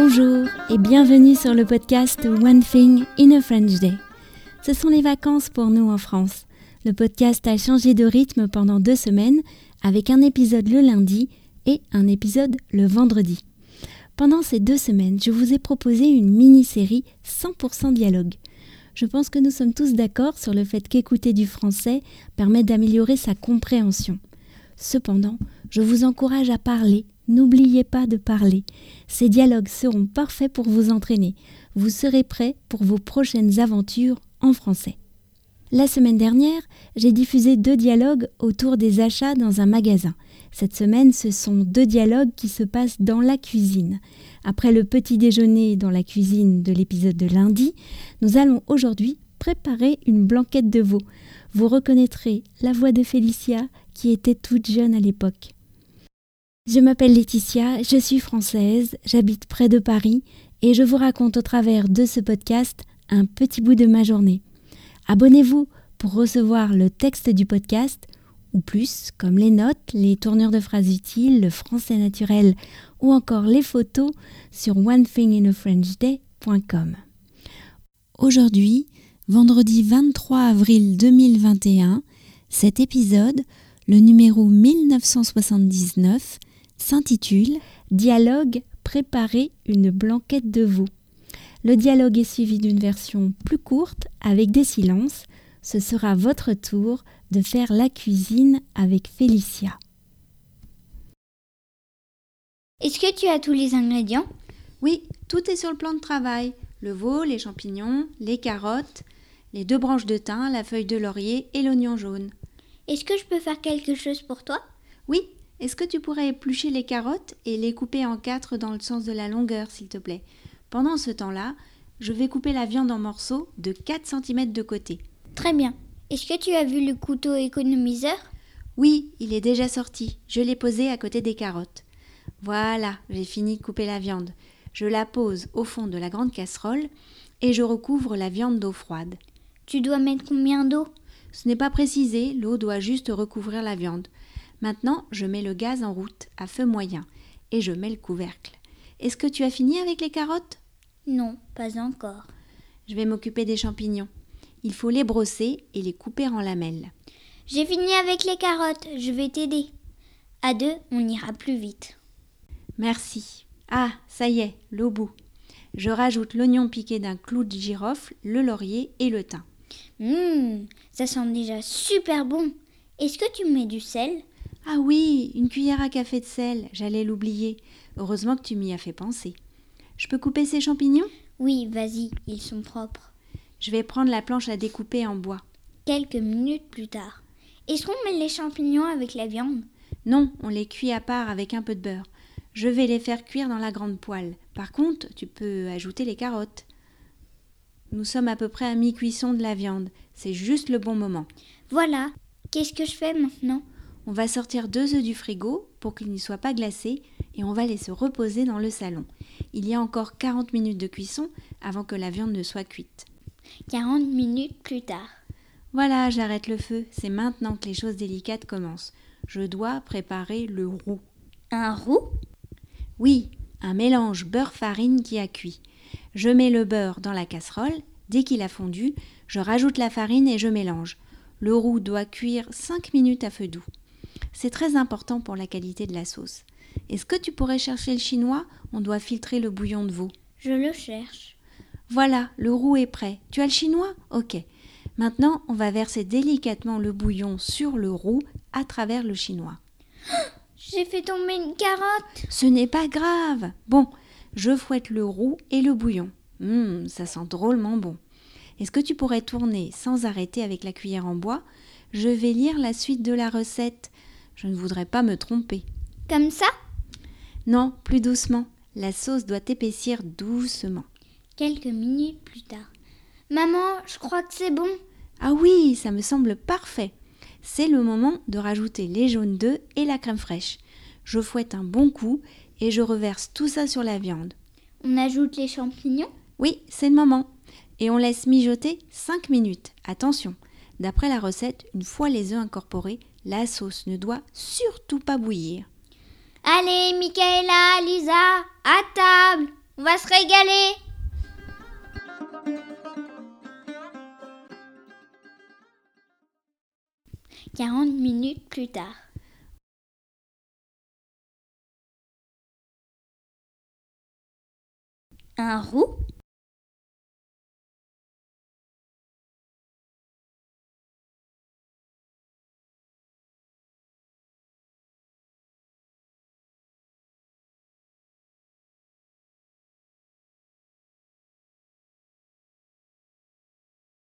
Bonjour et bienvenue sur le podcast One Thing in a French Day. Ce sont les vacances pour nous en France. Le podcast a changé de rythme pendant deux semaines avec un épisode le lundi et un épisode le vendredi. Pendant ces deux semaines, je vous ai proposé une mini-série 100% dialogue. Je pense que nous sommes tous d'accord sur le fait qu'écouter du français permet d'améliorer sa compréhension. Cependant, je vous encourage à parler N'oubliez pas de parler. Ces dialogues seront parfaits pour vous entraîner. Vous serez prêt pour vos prochaines aventures en français. La semaine dernière, j'ai diffusé deux dialogues autour des achats dans un magasin. Cette semaine, ce sont deux dialogues qui se passent dans la cuisine. Après le petit déjeuner dans la cuisine de l'épisode de lundi, nous allons aujourd'hui préparer une blanquette de veau. Vous reconnaîtrez la voix de Félicia qui était toute jeune à l'époque. Je m'appelle Laetitia, je suis française, j'habite près de Paris et je vous raconte au travers de ce podcast un petit bout de ma journée. Abonnez-vous pour recevoir le texte du podcast ou plus, comme les notes, les tournures de phrases utiles, le français naturel ou encore les photos sur onethinginafrenchday.com. Aujourd'hui, vendredi 23 avril 2021, cet épisode, le numéro 1979, s'intitule Dialogue préparer une blanquette de veau. Le dialogue est suivi d'une version plus courte avec des silences. Ce sera votre tour de faire la cuisine avec Félicia. Est-ce que tu as tous les ingrédients? Oui, tout est sur le plan de travail. Le veau, les champignons, les carottes, les deux branches de thym, la feuille de laurier et l'oignon jaune. Est-ce que je peux faire quelque chose pour toi? Oui, est-ce que tu pourrais éplucher les carottes et les couper en quatre dans le sens de la longueur, s'il te plaît? Pendant ce temps-là, je vais couper la viande en morceaux de 4 cm de côté. Très bien. Est-ce que tu as vu le couteau économiseur? Oui, il est déjà sorti. Je l'ai posé à côté des carottes. Voilà, j'ai fini de couper la viande. Je la pose au fond de la grande casserole et je recouvre la viande d'eau froide. Tu dois mettre combien d'eau? Ce n'est pas précisé, l'eau doit juste recouvrir la viande. Maintenant, je mets le gaz en route à feu moyen et je mets le couvercle. Est-ce que tu as fini avec les carottes? Non, pas encore. Je vais m'occuper des champignons. Il faut les brosser et les couper en lamelles. J'ai fini avec les carottes, je vais t'aider. À deux, on ira plus vite. Merci. Ah, ça y est, l'eau bout. Je rajoute l'oignon piqué d'un clou de girofle, le laurier et le thym. Hum, ça sent déjà super bon. Est-ce que tu mets du sel? Ah oui, une cuillère à café de sel, j'allais l'oublier. Heureusement que tu m'y as fait penser. Je peux couper ces champignons? Oui, vas-y, ils sont propres. Je vais prendre la planche à découper en bois. Quelques minutes plus tard. Est-ce qu'on met les champignons avec la viande? Non, on les cuit à part avec un peu de beurre. Je vais les faire cuire dans la grande poêle. Par contre, tu peux ajouter les carottes. Nous sommes à peu près à mi-cuisson de la viande. C'est juste le bon moment. Voilà. Qu'est-ce que je fais maintenant? On va sortir deux œufs du frigo pour qu'ils n'y soient pas glacés et on va les se reposer dans le salon. Il y a encore 40 minutes de cuisson avant que la viande ne soit cuite. 40 minutes plus tard. Voilà, j'arrête le feu. C'est maintenant que les choses délicates commencent. Je dois préparer le roux. Un roux? Oui, un mélange beurre-farine qui a cuit. Je mets le beurre dans la casserole. Dès qu'il a fondu, je rajoute la farine et je mélange. Le roux doit cuire 5 minutes à feu doux. C'est très important pour la qualité de la sauce. Est-ce que tu pourrais chercher le chinois? On doit filtrer le bouillon de veau. Je le cherche. Voilà, le roux est prêt. Tu as le chinois? Ok. Maintenant, on va verser délicatement le bouillon sur le roux à travers le chinois. J'ai fait tomber une carotte. Ce n'est pas grave. Bon, je fouette le roux et le bouillon. Hum, ça sent drôlement bon. Est-ce que tu pourrais tourner sans arrêter avec la cuillère en bois? Je vais lire la suite de la recette. Je ne voudrais pas me tromper. Comme ça? Non, plus doucement. La sauce doit épaissir doucement. Quelques minutes plus tard. Maman, je crois que c'est bon. Ah oui, ça me semble parfait. C'est le moment de rajouter les jaunes d'œufs et la crème fraîche. Je fouette un bon coup et je reverse tout ça sur la viande. On ajoute les champignons? Oui, c'est le moment. Et on laisse mijoter 5 minutes. Attention, d'après la recette, une fois les œufs incorporés, la sauce ne doit surtout pas bouillir. Allez, Michaela, Lisa, à table On va se régaler. Quarante minutes plus tard. Un roux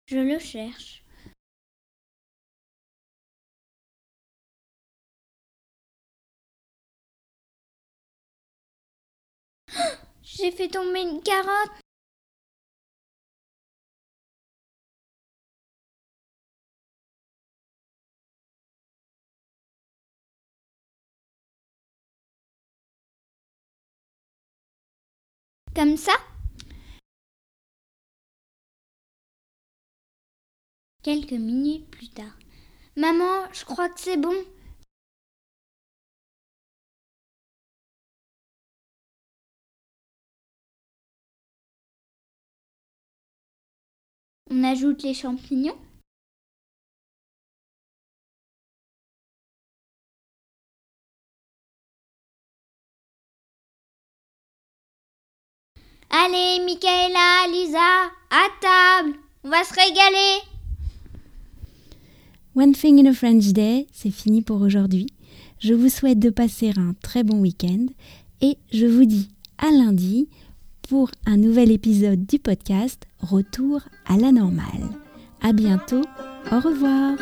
Je le cherche. J'ai fait tomber une carotte. Comme ça? Quelques minutes plus tard. Maman, je crois que c'est bon. On ajoute les champignons. Allez, Michaela, Lisa, à table, on va se régaler. One Thing in a French Day, c'est fini pour aujourd'hui. Je vous souhaite de passer un très bon week-end et je vous dis à lundi pour un nouvel épisode du podcast Retour à la normale. À bientôt, au revoir.